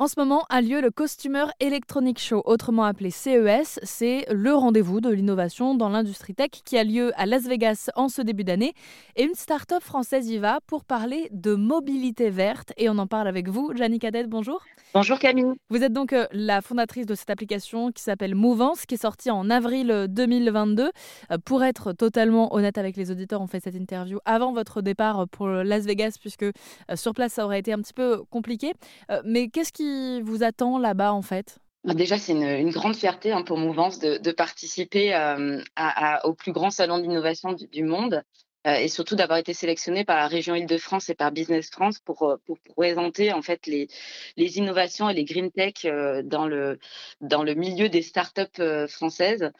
En ce moment a lieu le Costumer Electronic Show, autrement appelé CES. C'est le rendez-vous de l'innovation dans l'industrie tech qui a lieu à Las Vegas en ce début d'année. Et une start-up française y va pour parler de mobilité verte. Et on en parle avec vous, Janine Cadet, bonjour. Bonjour Camille. Vous êtes donc euh, la fondatrice de cette application qui s'appelle Mouvance, qui est sortie en avril 2022. Euh, pour être totalement honnête avec les auditeurs, on fait cette interview avant votre départ pour Las Vegas, puisque euh, sur place ça aurait été un petit peu compliqué. Mais qu'est-ce qui vous attend là-bas en fait? Bah, Déjà, c'est une, grande fierté hein, pour Mouvance de, participer euh, au plus grand salon d'innovation du, monde euh, et surtout d'avoir été sélectionné par la région Île-de-France et par Business France pour, euh, présenter en fait les, innovations et les green tech dans, le, dans le milieu des startups françaises.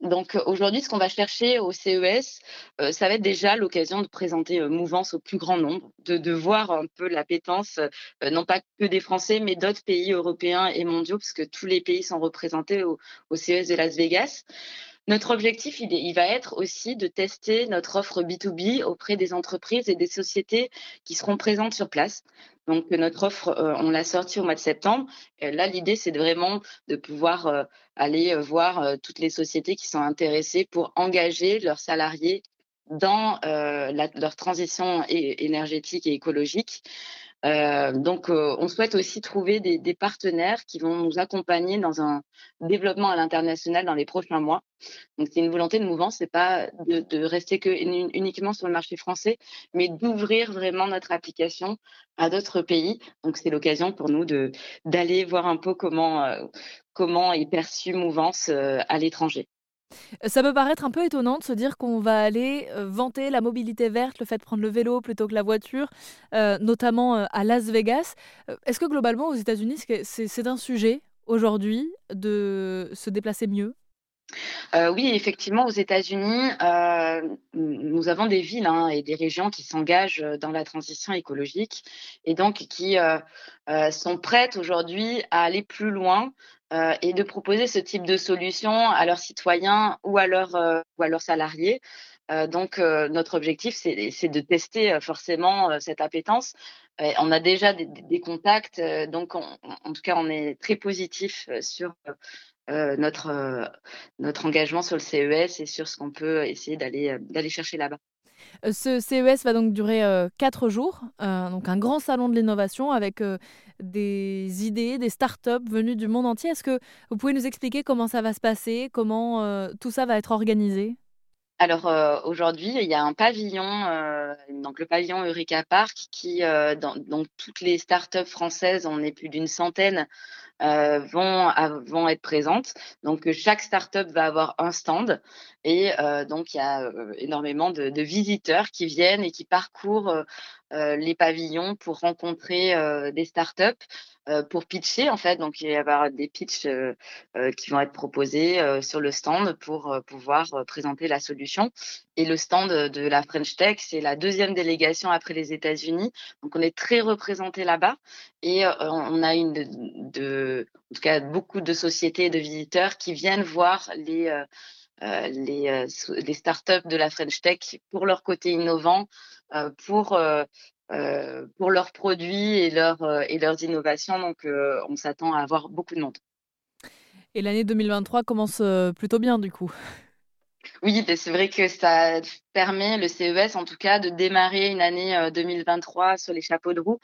Donc aujourd'hui, ce qu'on va chercher au CES, euh, ça va être déjà l'occasion de présenter euh, Mouvance au plus grand nombre, de, voir un peu l'appétence, non pas que des Français, mais d'autres pays européens et mondiaux, parce que tous les pays sont représentés au CES de Las Vegas. Notre objectif, il, va être aussi de tester notre offre B2B auprès des entreprises et des sociétés qui seront présentes sur place. Donc, notre offre, euh, on l'a sortie au mois de septembre. Et là, l'idée, c'est vraiment de pouvoir euh, aller euh, voir toutes les sociétés qui sont intéressées pour engager leurs salariés dans leur transition énergétique et écologique. Euh, donc, euh, on souhaite aussi trouver des, des, partenaires qui vont nous accompagner dans un développement à l'international dans les prochains mois. Donc, c'est une volonté de mouvement, c'est pas de, de, rester que uniquement sur le marché français, mais d'ouvrir vraiment notre application à d'autres pays. Donc, c'est l'occasion pour nous de d'aller voir un peu comment euh, comment est perçue Mouvance euh, à l'étranger. Ça peut paraître un peu étonnant de se dire qu'on va aller euh, vanter la mobilité verte, le fait de prendre le vélo plutôt que la voiture, euh, notamment euh, à Las Vegas. Est-ce que globalement aux États-Unis, c'est un sujet aujourd'hui de se déplacer mieux? Oui, effectivement, aux États-Unis, nous avons des villes hein, et des régions qui s'engagent dans la transition écologique et donc qui sont prêtes aujourd'hui à aller plus loin euh, et de proposer ce type de solution à leurs citoyens ou à leurs, euh, ou à leurs salariés. Euh, donc, notre objectif, c'est de tester forcément cette appétence. on a déjà des, des contacts, donc en tout cas, on est très positif sur notre, notre engagement sur le CES et sur ce qu'on peut essayer d'aller chercher là-bas. Ce CES va donc durer quatre jours, donc un grand salon de l'innovation avec des idées, des startups venues du monde entier. Est-ce que vous pouvez nous expliquer comment ça va se passer, comment tout ça va être organisé? Alors aujourd'hui, il y a un pavillon, donc le pavillon Eureka Park, qui donc toutes les startups françaises, on est plus d'une centaine, vont être présentes. Donc chaque startup va avoir un stand et donc il y a énormément de, visiteurs qui viennent et qui parcourent les pavillons pour rencontrer des startups. Euh, pour pitcher en fait. Donc il va y avoir des pitchs euh, euh, qui vont être proposés sur le stand pour pouvoir présenter la solution. Et le stand de la French Tech, c'est la deuxième délégation après les États-Unis. Donc on est très représenté là-bas et on a en tout cas beaucoup de sociétés et de visiteurs qui viennent voir les les, les startups de la French Tech pour leur côté innovant, pour euh, leurs produits et, leur, euh, et leurs innovations. Donc, euh, on s'attend à avoir beaucoup de monde. Et l'année 2023 commence plutôt bien, du coup. Oui, c'est vrai que ça permet, le CES en tout cas, de démarrer une année 2023 sur les chapeaux de roue.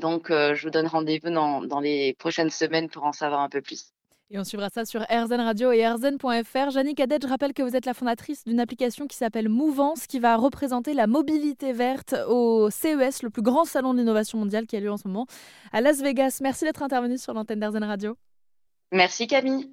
donc, je vous donne rendez-vous dans, dans les prochaines semaines pour en savoir un peu plus. Et on suivra ça sur RZN Radio et RZN.fr. Janine Cadet, je rappelle que vous êtes la fondatrice d'une application qui s'appelle Mouvance, qui va représenter la mobilité verte au CES, le plus grand salon d'innovation mondiale qui a lieu en ce moment à Las Vegas. Merci d'être intervenue sur l'antenne d'RZN Radio. Merci Camille.